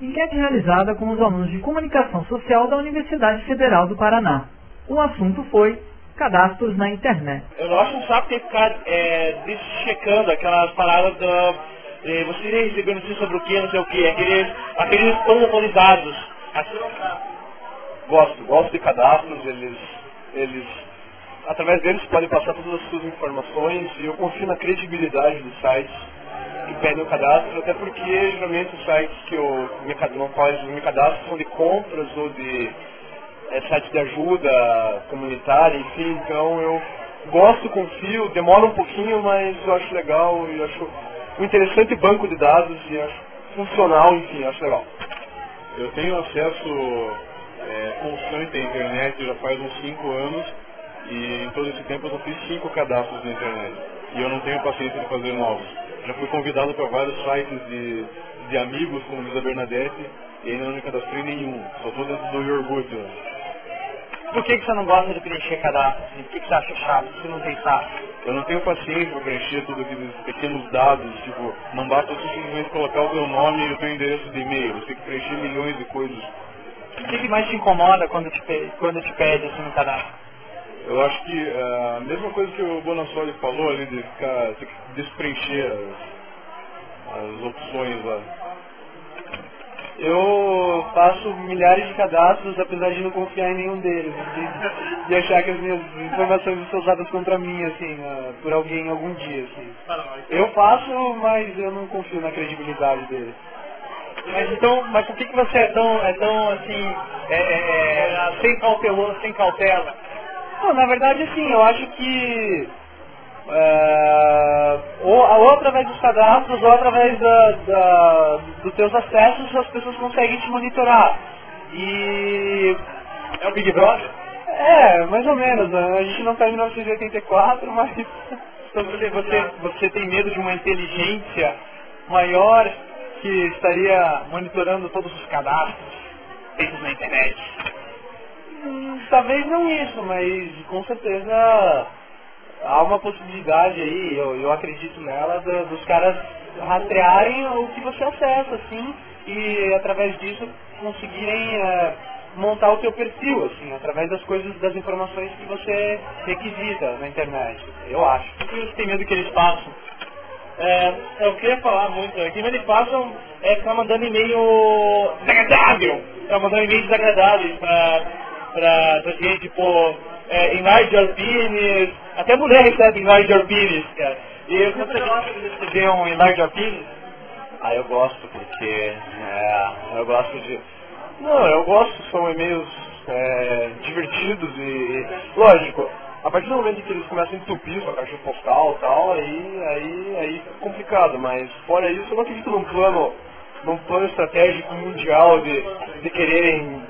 Enquete realizada com os alunos de Comunicação Social da Universidade Federal do Paraná. O assunto foi cadastros na internet. Eu não acho um saco ter que ficar é, checando aquelas paradas da. É, você iria receber notícia sobre o que, não sei o que, aqueles, aqueles atualizados. Gosto, gosto de cadastros, eles, eles, através deles podem passar todas as suas informações e eu confio na credibilidade dos sites pedem o cadastro, até porque geralmente os sites que eu me, não faz, me cadastro são de compras ou de é, sites de ajuda comunitária, enfim, então eu gosto, confio, demora um pouquinho, mas eu acho legal e acho um interessante banco de dados e acho funcional, enfim, acho legal. Eu tenho acesso é, constante à internet já faz uns 5 anos e em todo esse tempo eu só fiz 5 cadastros na internet. E eu não tenho paciência de fazer novos. Já fui convidado para vários sites de, de amigos, como Luísa Bernadette, e ainda não me cadastrei nenhum. Só estou dentro do iogurte. Por que, que você não gosta de preencher cadastro? Por que, que você acha chato? Você não tem saco? Eu não tenho paciência para preencher todos aqueles pequenos dados, tipo, não basta você simplesmente colocar o seu nome e o seu endereço de e-mail. Você tem que preencher milhões de coisas. O que, que mais te incomoda quando te, quando te pede assim no cadastro? Eu acho que uh, a mesma coisa que o Bonassoli falou ali, de ficar, despreencher as, as opções lá. Eu faço milhares de cadastros, apesar de não confiar em nenhum deles, de, de achar que as minhas informações vão ser usadas contra mim, assim, uh, por alguém algum dia, assim. Eu faço, mas eu não confio na credibilidade deles. Mas então, mas por que, que você é tão, é tão assim, é, é, é sem cauteloso, sem cautela? Não, na verdade, assim, eu acho que é, ou, ou, através dos cadastros ou através da, da, dos teus acessos as pessoas conseguem te monitorar. E. É o Big Brother? É, mais ou menos. Né? A gente não está em 1984, mas. Então você, você, você tem medo de uma inteligência maior que estaria monitorando todos os cadastros feitos na internet? Talvez não isso, mas com certeza há uma possibilidade aí, eu, eu acredito nela, do, dos caras rastrearem o que você acessa, assim, e através disso conseguirem é, montar o teu perfil, assim, através das coisas, das informações que você requisita na internet, eu acho. O que você tem medo que eles façam? É, eu queria falar muito, o que eles façam é ficar mandando e-mail desagradável, ficar mandando e-mails desagradáveis pra, pra, pra gente, tipo, é, enlarge pines, até mulher recebe enlarge pines, cara. E você gosta de receber um enlarge pines? Ah, eu gosto, porque é, eu gosto de... Não, eu gosto, são e-mails é, divertidos e, lógico, a partir do momento que eles começam a entupir sua caixa postal e tal, aí, aí, aí fica complicado, mas fora isso eu não acredito num plano, num plano estratégico mundial de, de quererem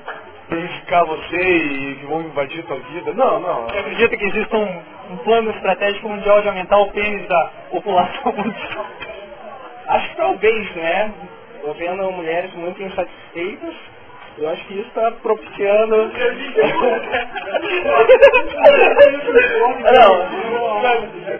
prejudicar você e que vão invadir a sua vida. Não, não. Você acredita que existe um, um plano estratégico mundial de aumentar o pênis da população mundial? Acho que talvez, né? Estou vendo mulheres muito insatisfeitas. Eu acho que isso está propiciando. não.